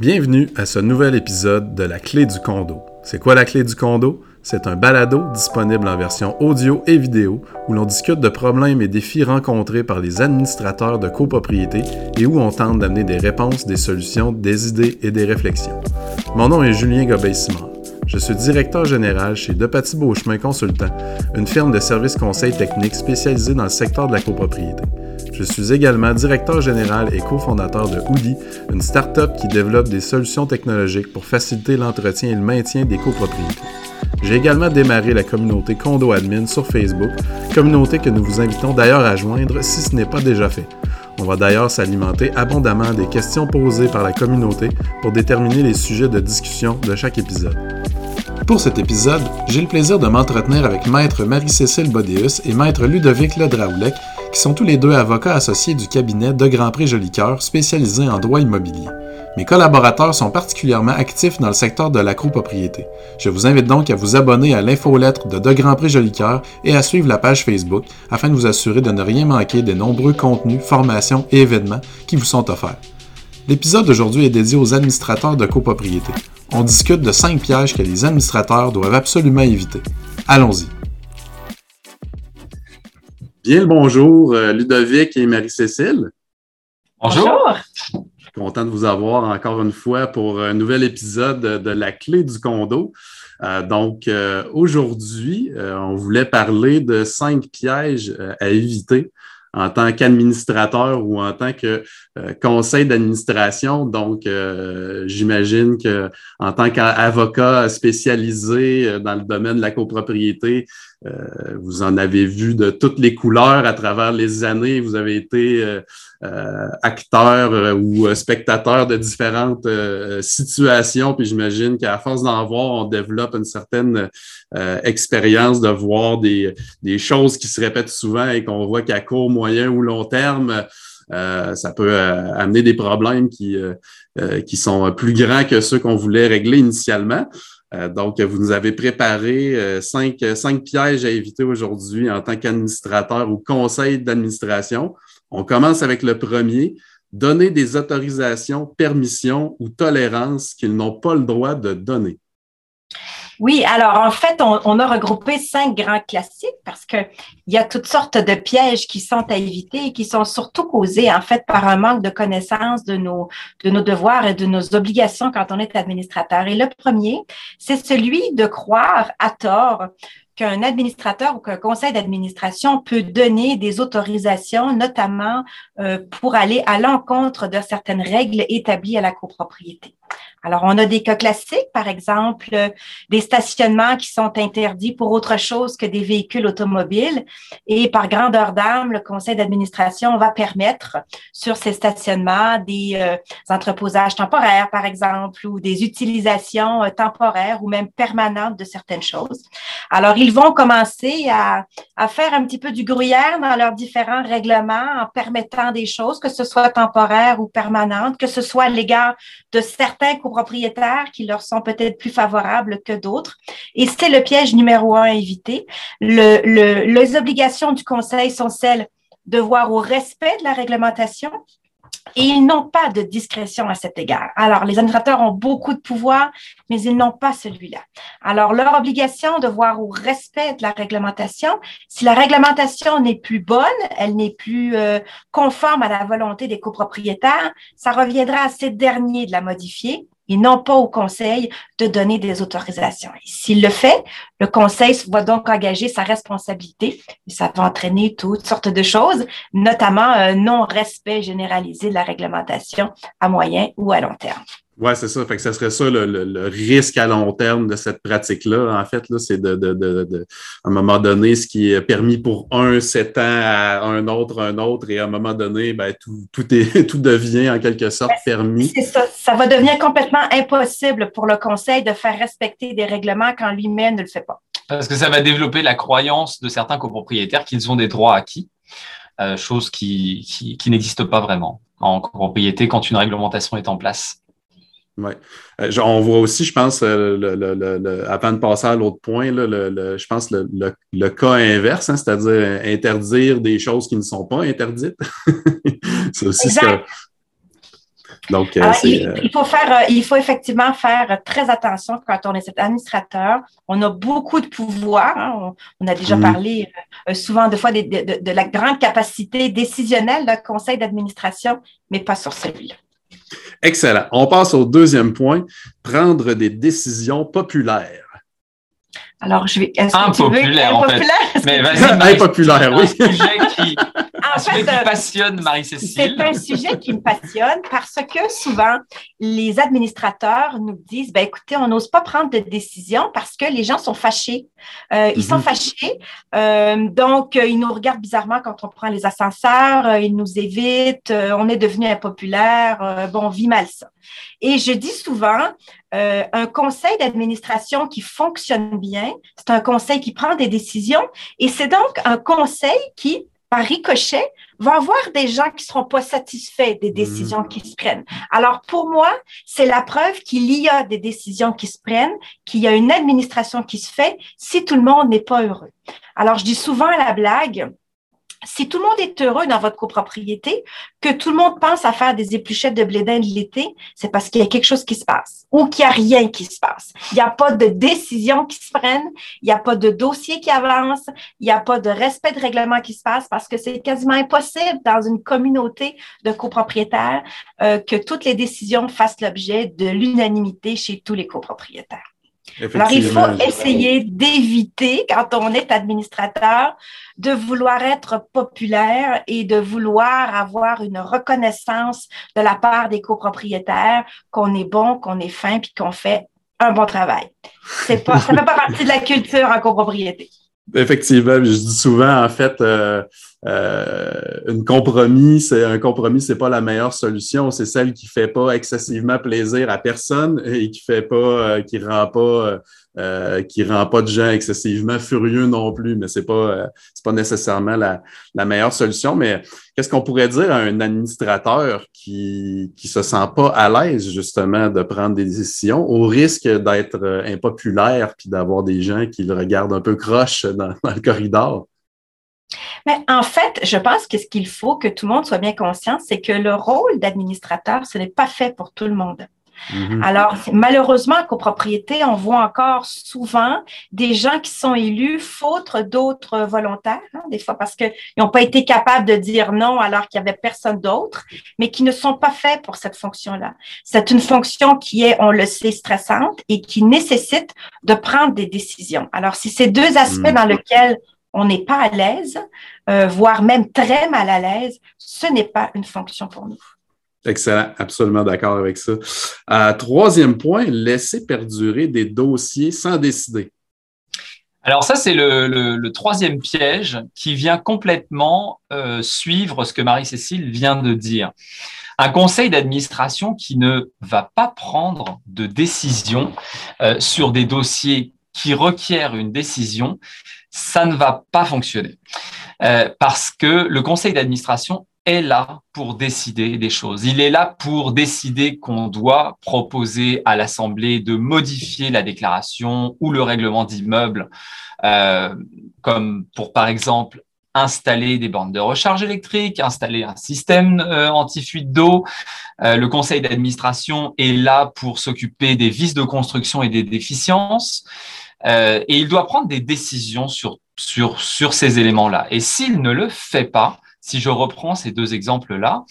Bienvenue à ce nouvel épisode de La Clé du condo. C'est quoi la Clé du condo? C'est un balado disponible en version audio et vidéo où l'on discute de problèmes et défis rencontrés par les administrateurs de copropriété et où on tente d'amener des réponses, des solutions, des idées et des réflexions. Mon nom est Julien Gobey-Simard. Je suis directeur général chez Depaty Beauchemin Consultant, une firme de services conseils techniques spécialisée dans le secteur de la copropriété. Je suis également directeur général et cofondateur de Hoodie, une start-up qui développe des solutions technologiques pour faciliter l'entretien et le maintien des copropriétés. J'ai également démarré la communauté Condo Admin sur Facebook, communauté que nous vous invitons d'ailleurs à joindre si ce n'est pas déjà fait. On va d'ailleurs s'alimenter abondamment des questions posées par la communauté pour déterminer les sujets de discussion de chaque épisode. Pour cet épisode, j'ai le plaisir de m'entretenir avec Maître Marie-Cécile Bodéus et Maître Ludovic Ledraoulec, qui sont tous les deux avocats associés du cabinet de Grand Prix Jolicoeur spécialisé en droit immobilier. Mes collaborateurs sont particulièrement actifs dans le secteur de la copropriété. Je vous invite donc à vous abonner à l'infolettre de De Grand Prix Jolicoeur et à suivre la page Facebook afin de vous assurer de ne rien manquer des nombreux contenus, formations et événements qui vous sont offerts. L'épisode d'aujourd'hui est dédié aux administrateurs de copropriété. On discute de cinq pièges que les administrateurs doivent absolument éviter. Allons-y. Bien le bonjour, euh, Ludovic et Marie-Cécile. Bonjour. Je suis content de vous avoir encore une fois pour un nouvel épisode de La clé du condo. Euh, donc, euh, aujourd'hui, on voulait parler de cinq pièges à éviter en tant qu'administrateur ou en tant que conseil d'administration. Donc, j'imagine que en tant qu'avocat spécialisé dans le domaine de la copropriété, euh, vous en avez vu de toutes les couleurs à travers les années. Vous avez été euh, euh, acteur ou spectateur de différentes situations. Puis j'imagine qu'à force d'en voir, on développe une certaine expérience de voir des, des, choses qui se répètent souvent et qu'on voit qu'à court, moyen ou long terme, ça peut amener des problèmes qui, qui sont plus grands que ceux qu'on voulait régler initialement. Euh, donc, vous nous avez préparé euh, cinq, cinq pièges à éviter aujourd'hui en tant qu'administrateur ou conseil d'administration. On commence avec le premier. Donner des autorisations, permissions ou tolérances qu'ils n'ont pas le droit de donner. Oui, alors en fait, on, a regroupé cinq grands classiques parce qu'il y a toutes sortes de pièges qui sont à éviter et qui sont surtout causés en fait par un manque de connaissance de nos, de nos devoirs et de nos obligations quand on est administrateur. Et le premier, c'est celui de croire à tort qu'un administrateur ou qu'un conseil d'administration peut donner des autorisations, notamment euh, pour aller à l'encontre de certaines règles établies à la copropriété. Alors, on a des cas classiques, par exemple, euh, des stationnements qui sont interdits pour autre chose que des véhicules automobiles. Et par grandeur d'âme, le conseil d'administration va permettre sur ces stationnements des euh, entreposages temporaires, par exemple, ou des utilisations euh, temporaires ou même permanentes de certaines choses. Alors, ils vont commencer à, faire un petit peu du gruyère dans leurs différents règlements en permettant des choses, que ce soit temporaire ou permanente, que ce soit à l'égard de certains propriétaires qui leur sont peut-être plus favorables que d'autres. Et c'est le piège numéro un à éviter. Le, les obligations du conseil sont celles de voir au respect de la réglementation, et ils n'ont pas de discrétion à cet égard. Alors, les administrateurs ont beaucoup de pouvoir, mais ils n'ont pas celui-là. Alors, leur obligation de voir au respect de la réglementation, si la réglementation n'est plus bonne, elle n'est plus euh, conforme à la volonté des copropriétaires, ça reviendra à ces derniers de la modifier et non pas au conseil de donner des autorisations. S'il le fait, le conseil va donc engager sa responsabilité et ça va entraîner toutes sortes de choses, notamment un non-respect généralisé de la réglementation à moyen ou à long terme. Oui, c'est ça. Fait que ça serait ça le, risque à long terme de cette pratique-là. En fait, là, c'est de, de, de, à un moment donné, ce qui est permis pour un s'étend à un autre, un autre, et à un moment donné, ben, tout, tout, est, tout devient en quelque sorte ben, permis. C'est ça. Ça va devenir complètement impossible pour le conseil de faire respecter des règlements quand lui-même ne le fait pas. Parce que ça va développer la croyance de certains copropriétaires qu'ils ont des droits acquis, euh, chose qui, qui, qui n'existe pas vraiment en copropriété quand une réglementation est en place. Oui. Euh, on voit aussi, je pense, euh, le, avant de passer à l'autre point, je pense le, cas inverse, hein, c'est-à-dire interdire des choses qui ne sont pas interdites. c'est aussi exact. Donc, euh, il, faut faire, il faut effectivement faire très attention quand on est administrateur. On a beaucoup de pouvoir. Hein. On, a déjà mm. parlé souvent de fois de, de, la grande capacité décisionnelle d'un conseil d'administration, mais pas sur celui-là. Excellent. On passe au deuxième point, prendre des décisions populaires. Alors, je vais. Impopulaire, en fait. Mais vas-y, impopulaire, oui. Un sujet qui, un sujet qui passionne Marie-Cécile. C'est un sujet qui me passionne parce que souvent, les administrateurs nous disent ben, écoutez, on n'ose pas prendre de décision parce que les gens sont fâchés. Euh, ils sont mhm. fâchés. Euh, donc, euh, ils nous regardent bizarrement quand on prend les ascenseurs, ils nous évitent, on est devenu impopulaire, bon, on vit mal ça. Et je dis souvent, un conseil d'administration qui fonctionne bien, c'est un conseil qui prend des décisions et c'est donc un conseil qui par ricochet, va avoir des gens qui seront pas satisfaits des décisions qui se prennent. Alors, pour moi, c'est la preuve qu'il y a des décisions qui se prennent, qu'il y a une administration qui se fait si tout le monde n'est pas heureux. Alors, je dis souvent à la blague, si tout le monde est heureux dans votre copropriété, que tout le monde pense à faire des épluchettes de blé d'Inde l'été, c'est parce qu'il y a quelque chose qui se passe ou qu'il n'y a rien qui se passe. Il n'y a pas de décision qui se prennent, il n'y a pas de dossier qui avance, il n'y a pas de respect de règlement qui se passe parce que c'est quasiment impossible dans une communauté de copropriétaires euh, que toutes les décisions fassent l'objet de l'unanimité chez tous les copropriétaires. Alors, il faut essayer d'éviter, quand on est administrateur, de vouloir être populaire et de vouloir avoir une reconnaissance de la part des copropriétaires qu'on est bon, qu'on est fin, puis qu'on fait un bon travail. C'est pas, ça ne fait pas partie de la culture en copropriété. Effectivement, je dis souvent, en fait, euh, euh, une compromis, c'est un compromis, c'est pas la meilleure solution, c'est celle qui fait pas excessivement plaisir à personne et qui fait pas, euh, qui rend pas, euh, qui rend pas de gens excessivement furieux non plus. Mais c'est pas, c'est pas nécessairement la, la, meilleure solution. Mais qu'est-ce qu'on pourrait dire à un administrateur qui qui se sent pas à l'aise justement de prendre des décisions au risque d'être impopulaire puis d'avoir des gens qui le regardent un peu croche dans le corridor? Mais en fait, je pense que ce qu'il faut que tout le monde soit bien conscient, c'est que le rôle d'administrateur, ce n'est pas fait pour tout le monde. Mm-hmm. Alors, malheureusement, en copropriété, on voit encore souvent des gens qui sont élus faute d'autres volontaires, hein, des fois parce qu'ils n'ont pas été capables de dire non alors qu'il n'y avait personne d'autre, mais qui ne sont pas faits pour cette fonction-là. C'est une fonction qui est, on le sait, stressante et qui nécessite de prendre des décisions. Alors, si ces deux aspects mm. dans lesquels on n'est pas à l'aise, euh, voire même très mal à l'aise, ce n'est pas une fonction pour nous. Excellent, absolument d'accord avec ça. Euh, troisième point, laisser perdurer des dossiers sans décider. Alors ça, c'est le, troisième piège qui vient complètement euh, suivre ce que Marie-Cécile vient de dire. Un conseil d'administration qui ne va pas prendre de décision sur des dossiers qui requièrent une décision, ça ne va pas fonctionner. Euh, parce que le conseil d'administration est là pour décider des choses. Il est là pour décider qu'on doit proposer à l'Assemblée de modifier la déclaration ou le règlement d'immeuble, euh, comme pour par exemple installer des bandes de recharge électrique, installer un système euh, anti-fuite d'eau. le conseil d'administration est là pour s'occuper des vices de construction et des déficiences. Euh, et il doit prendre des décisions sur, sur, sur ces éléments-là. Et s'il ne le fait pas, si je reprends ces deux exemples-là,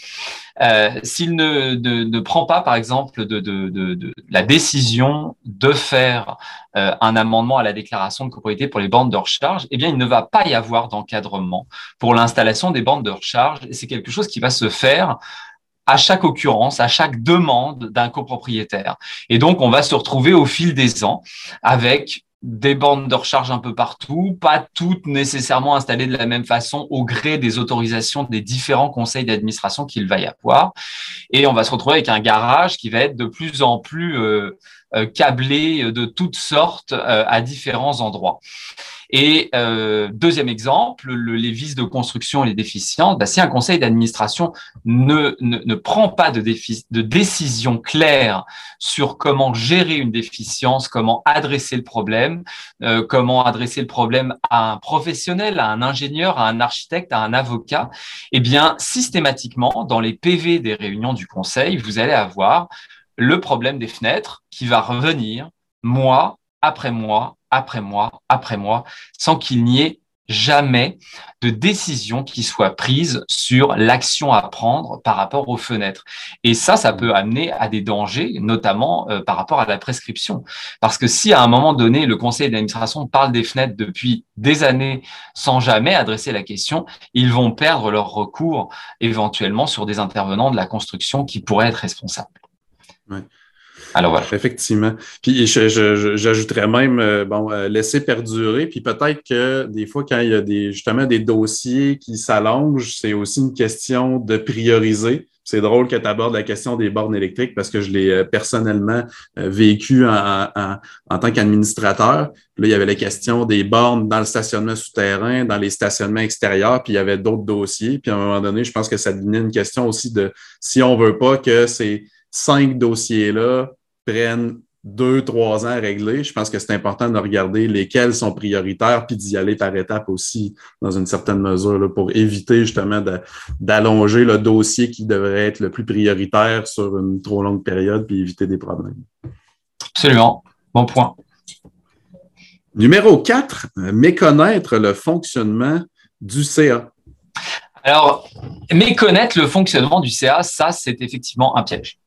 euh, s'il ne, ne, prend pas, par exemple, de, de, de, la décision de faire euh, un amendement à la déclaration de propriété pour les bandes de recharge, eh bien, il ne va pas y avoir d'encadrement pour l'installation des bandes de recharge. C'est quelque chose qui va se faire à chaque occurrence, à chaque demande d'un copropriétaire. Et donc, on va se retrouver au fil des ans avec des bandes de recharge un peu partout, pas toutes nécessairement installées de la même façon au gré des autorisations des différents conseils d'administration qu'il va y avoir. Et on va se retrouver avec un garage qui va être de plus en plus euh, euh câblé de toutes sortes euh, à différents endroits. Et euh, deuxième exemple, les vices de construction et les déficiences, bah, si un conseil d'administration ne, ne, ne, prend pas de, de décision claire sur comment gérer une déficience, comment adresser le problème, euh, comment adresser le problème à un professionnel, à un ingénieur, à un architecte, à un avocat, eh bien, systématiquement, dans les PV des réunions du conseil, vous allez avoir le problème des fenêtres qui va revenir mois après mois, après mois, après mois, sans qu'il n'y ait jamais de décision qui soit prise sur l'action à prendre par rapport aux fenêtres. Et ça, ça peut amener à des dangers, notamment euh, par rapport à la prescription. Parce que si à un moment donné, le conseil d'administration parle des fenêtres depuis des années sans jamais adresser la question, ils vont perdre leur recours éventuellement sur des intervenants de la construction qui pourraient être responsables. Voilà. Effectivement. Puis j'ajouterais même, euh, bon, euh, laisser perdurer. Puis peut-être que des fois, quand il y a des, justement des dossiers qui s'allongent, c'est aussi une question de prioriser. C'est drôle que tu abordes la question des bornes électriques parce que je l'ai euh, personnellement vécu en, en tant qu'administrateur. Là, il y avait la question des bornes dans le stationnement souterrain, dans les stationnements extérieurs, puis il y avait d'autres dossiers. Puis à un moment donné, je pense que ça devenait une question aussi de si on veut pas que ces cinq dossiers-là prennent deux, trois ans à régler, je pense que c'est important de regarder lesquels sont prioritaires, puis d'y aller par étapes aussi, dans une certaine mesure, pour éviter justement d'allonger le dossier qui devrait être le plus prioritaire sur une trop longue période, puis éviter des problèmes. Absolument. Bon point. Numéro 4, méconnaître le fonctionnement du CA. Alors, méconnaître le fonctionnement du CA, ça, c'est effectivement un piège.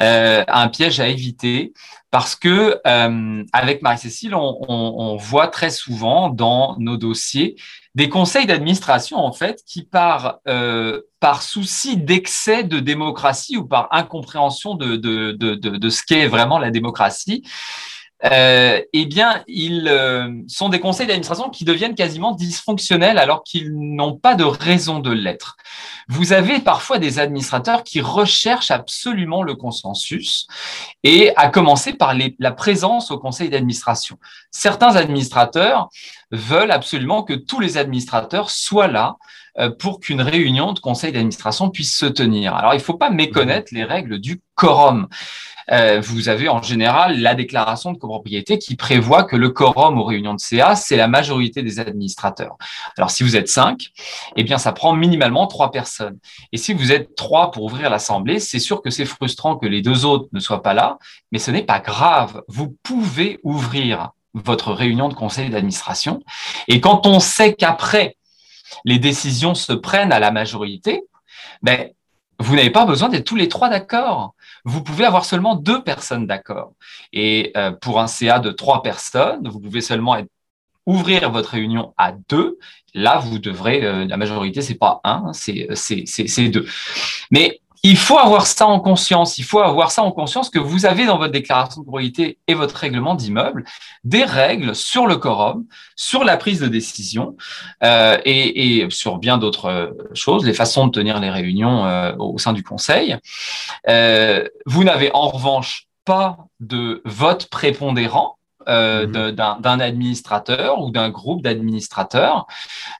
Euh, un piège à éviter parce que euh, avec Marie-Cécile, on, voit très souvent dans nos dossiers des conseils d'administration, en fait, qui par, euh, par souci d'excès de démocratie ou par incompréhension de, de, de, de ce qu'est vraiment la démocratie, euh, eh bien, ils euh, sont des conseils d'administration qui deviennent quasiment dysfonctionnels alors qu'ils n'ont pas de raison de l'être. Vous avez parfois des administrateurs qui recherchent absolument le consensus et à commencer par la présence au conseil d'administration. Certains administrateurs veulent absolument que tous les administrateurs soient là euh, pour qu'une réunion de conseil d'administration puisse se tenir. Alors, il ne faut pas méconnaître les règles du quorum. Euh, vous avez en général la déclaration de copropriété qui prévoit que le quorum aux réunions de CA, c'est la majorité des administrateurs. Alors, si vous êtes cinq, eh bien, ça prend minimalement trois personnes. Et si vous êtes trois pour ouvrir l'assemblée, c'est sûr que c'est frustrant que les deux autres ne soient pas là, mais ce n'est pas grave. Vous pouvez ouvrir votre réunion de conseil d'administration. Et quand on sait qu'après, les décisions se prennent à la majorité, ben, vous n'avez pas besoin d'être tous les trois d'accord. Vous pouvez avoir seulement deux personnes d'accord. Et euh, pour un CA de trois personnes, vous pouvez seulement ouvrir votre réunion à deux. Là, vous devrez, euh, la majorité, c'est pas un, c'est deux. Mais il faut avoir ça en conscience. Il faut avoir ça en conscience que vous avez dans votre déclaration de propriété et votre règlement d'immeuble des règles sur le quorum, sur la prise de décision euh, et, et, sur bien d'autres choses, les façons de tenir les réunions euh, au sein du conseil. Euh, vous n'avez en revanche pas de vote prépondérant. Euh, mmh. d'un administrateur ou d'un groupe d'administrateurs.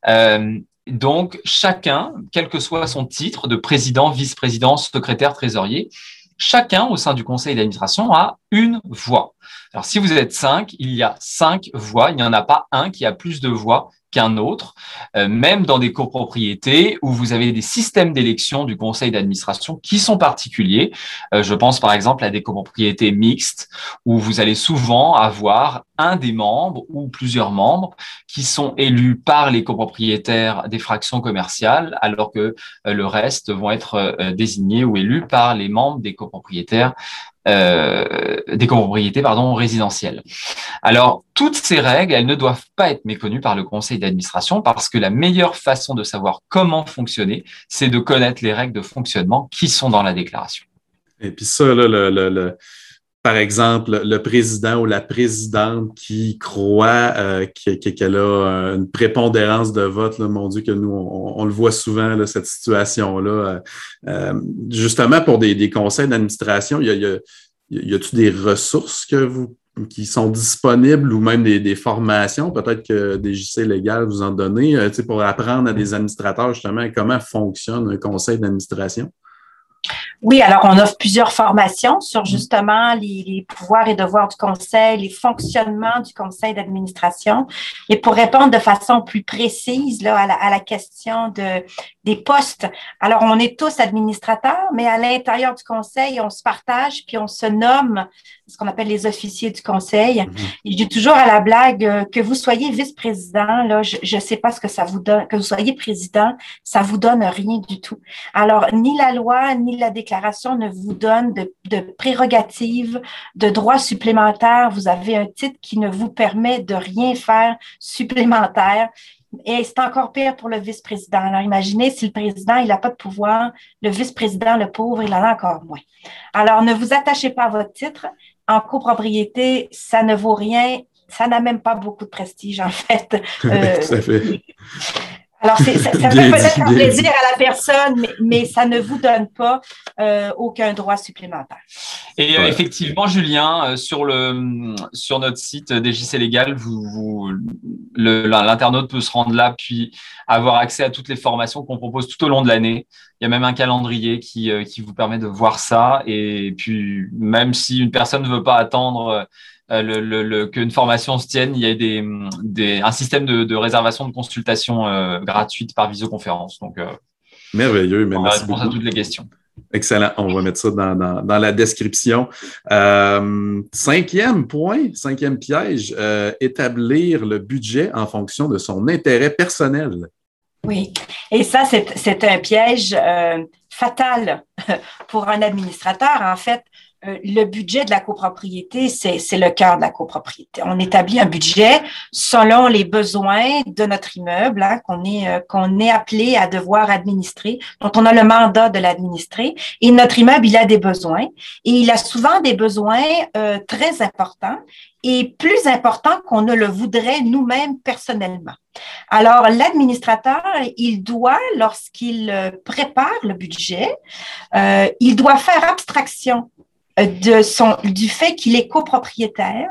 Euh, donc, chacun, quel que soit son titre de président, vice-président, secrétaire, trésorier, chacun au sein du conseil d'administration a une voix. Alors, si vous êtes cinq, il y a cinq voix. Il n'y en a pas un qui a plus de voix qu'un autre, euh, même dans des copropriétés où vous avez des systèmes d'élection du conseil d'administration qui sont particuliers. Euh, je pense par exemple à des copropriétés mixtes où vous allez souvent avoir un des membres ou plusieurs membres qui sont élus par les copropriétaires des fractions commerciales, alors que euh, le reste vont être désignés ou élus par les membres des copropriétaires des copropriétés pardon, résidentielles. Alors, toutes ces règles, elles ne doivent pas être méconnues par le conseil d'administration parce que la meilleure façon de savoir comment fonctionner, c'est de connaître les règles de fonctionnement qui sont dans la déclaration. Et puis ça, là, par exemple, le président ou la présidente qui croit euh, qu'elle a euh, une prépondérance de vote, mon Dieu, que nous, on, le voit souvent, cette situation-là. Euh, justement, pour des, conseils d'administration, y a, y a, y a-t-il des ressources qui sont disponibles ou même des, formations, peut-être que des JC légales vous en donnez, pour apprendre à des administrateurs justement comment fonctionne un conseil d'administration? Oui, alors on offre plusieurs formations sur mm. justement les, pouvoirs et devoirs du conseil, les fonctionnements du conseil d'administration. Et pour répondre de façon plus précise là, à, la, question de, des postes, alors on est tous administrateurs, mais à l'intérieur du conseil, on se partage puis on se nomme ce qu'on appelle les officiers du conseil. Mm-hmm. Je dis toujours à la blague euh, que vous soyez vice-président, là, je ne sais pas ce que ça vous donne, que vous soyez président, ça vous donne rien du tout. Alors, ni la loi, ni la déclaration ne vous donne de, de prérogatives, de droits supplémentaires. Vous avez un titre qui ne vous permet de rien faire supplémentaire. Et c'est encore pire pour le vice-président. Alors, imaginez si le président, il n'a pas de pouvoir, le vice-président, le pauvre, il en a encore moins. Alors, ne vous attachez pas à votre titre. En copropriété, ça ne vaut rien. Ça n'a même pas beaucoup de prestige, en fait. Euh, Tout à fait. Alors, ça, ça peut peut-être un plaisir à la personne, mais, ça ne vous donne pas euh, aucun droit supplémentaire. Et euh, effectivement, Julien, euh, sur, le, sur notre site DJC Légal, vous, vous, l'internaute peut se rendre là, puis avoir accès à toutes les formations qu'on propose tout au long de l'année. Il y a même un calendrier qui, qui vous permet de voir ça. Et puis, même si une personne ne veut pas attendre euh, le, qu'une formation se tienne, il y a des, des un système de, réservation de consultation euh, gratuite par visioconférence. Donc, euh, merveilleux. Mais merci réponse à toutes les questions. Excellent. On va mettre ça dans, dans, la description. cinquième point, cinquième piège, établir le budget en fonction de son intérêt personnel. Oui, et ça, c'est un piège fatal pour un administrateur. En fait, euh, le budget de la copropriété, c'est le cœur de la copropriété. On établit un budget selon les besoins de notre immeuble hein, qu'on est, euh, qu'on est appelé à devoir administrer, dont on a le mandat de l'administrer. Et notre immeuble, il a des besoins et il a souvent des besoins euh, très importants et plus importants qu'on ne le voudrait nous-mêmes personnellement. Alors, l'administrateur, il doit, lorsqu'il prépare le budget, euh, il doit faire abstraction de son, du fait qu'il est copropriétaire.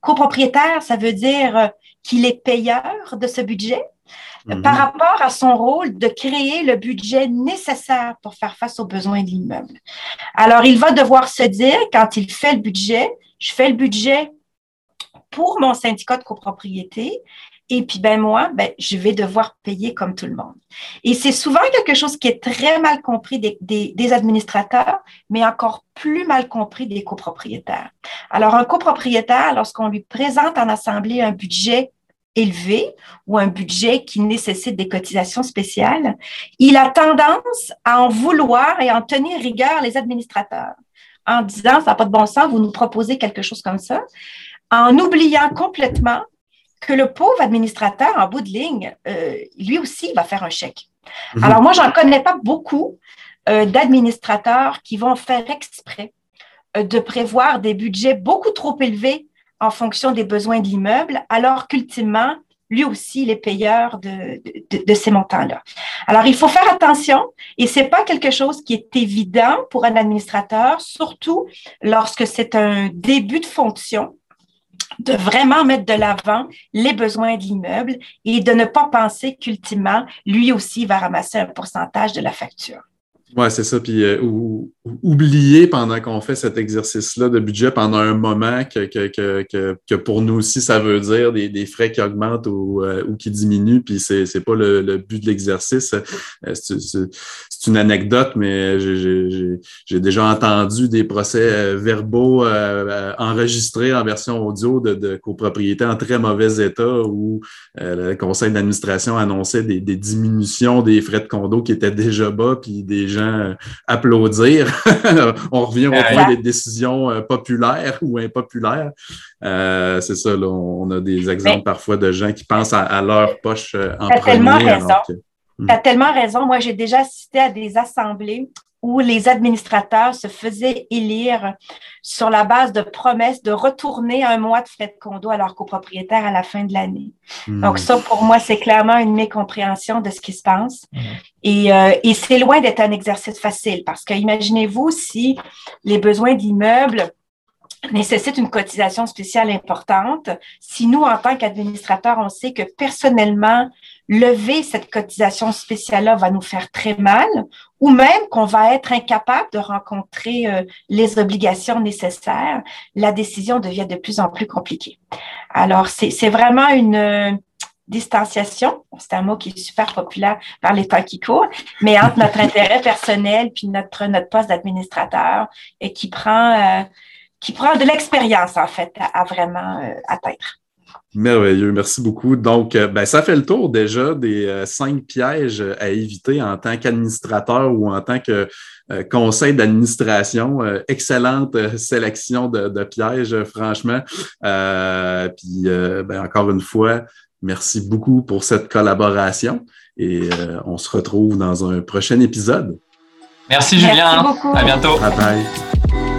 Copropriétaire, ça veut dire qu'il est payeur de ce budget mhm. par rapport à son rôle de créer le budget nécessaire pour faire face aux besoins de l'immeuble. Alors, il va devoir se dire, quand il fait le budget, je fais le budget pour mon syndicat de copropriété et puis, ben moi, ben, je vais devoir payer comme tout le monde. Et c'est souvent quelque chose qui est très mal compris des, des, administrateurs, mais encore plus mal compris des copropriétaires. Alors, un copropriétaire, lorsqu'on lui présente en assemblée un budget élevé ou un budget qui nécessite des cotisations spéciales, il a tendance à en vouloir et en tenir rigueur les administrateurs en disant, ça n'a pas de bon sens, vous nous proposez quelque chose comme ça, en oubliant complètement que le pauvre administrateur, en bout de ligne, euh, lui aussi va faire un chèque. Mhm. Alors, moi, j'en connais pas beaucoup euh, d'administrateurs qui vont faire exprès euh, de prévoir des budgets beaucoup trop élevés en fonction des besoins de l'immeuble, alors qu'ultimement, lui aussi, il est payeur de, de, ces montants-là. Alors, il faut faire attention et c'est pas quelque chose qui est évident pour un administrateur, surtout lorsque c'est un début de fonction de vraiment mettre de l'avant les besoins de l'immeuble et de ne pas penser qu'ultimement, lui aussi va ramasser un pourcentage de la facture. Oui, c'est ça. Puis euh, oublier pendant qu'on fait cet exercice-là de budget pendant un moment que, que, que, que, pour nous aussi, ça veut dire des, des frais qui augmentent ou, euh, ou qui diminuent. Puis c'est n'est pas le, le, but de l'exercice. Euh, c'est une anecdote, mais j'ai déjà entendu des procès verbaux enregistrés en version audio de, de copropriétés en très mauvais état où le conseil d'administration annonçait des, des diminutions des frais de condo qui étaient déjà bas, puis des gens euh, applaudir. on revient au point des décisions euh, populaires ou impopulaires. Euh, c'est ça, on a des exemples parfois de gens qui pensent à, leur poche en premier. Tellement raison. Tu as tellement raison. Moi, j'ai déjà assisté à des assemblées où les administrateurs se faisaient élire sur la base de promesses de retourner un mois de frais de condo à leurs copropriétaires à la fin de l'année. Hmm. Donc ça, pour moi, c'est clairement une mécompréhension de ce qui se passe. Hmm. Et, euh, et c'est loin d'être un exercice facile parce que imaginez-vous si les besoins d'immeubles nécessite une cotisation spéciale importante. Si nous, en tant qu'administrateurs, on sait que personnellement, lever cette cotisation spéciale-là va nous faire très mal, ou même qu'on va être incapable de rencontrer euh, les obligations nécessaires, la décision devient de plus en plus compliquée. Alors, c'est vraiment une euh, distanciation, c'est un mot qui est super populaire par les temps qui courent, mais entre notre intérêt personnel puis notre, notre poste d'administrateur et qui prend... Euh, qui prend de l'expérience, en fait, à, vraiment euh, atteindre. Merveilleux, merci beaucoup. Donc, euh, ben, ça fait le tour déjà des euh, cinq pièges à éviter en tant qu'administrateur ou en tant que conseil d'administration. excellente sélection de, pièges, franchement. puis, ben, encore une fois, merci beaucoup pour cette collaboration et on se retrouve dans un prochain épisode. Merci Julien. Merci beaucoup. À bientôt. Bye bye.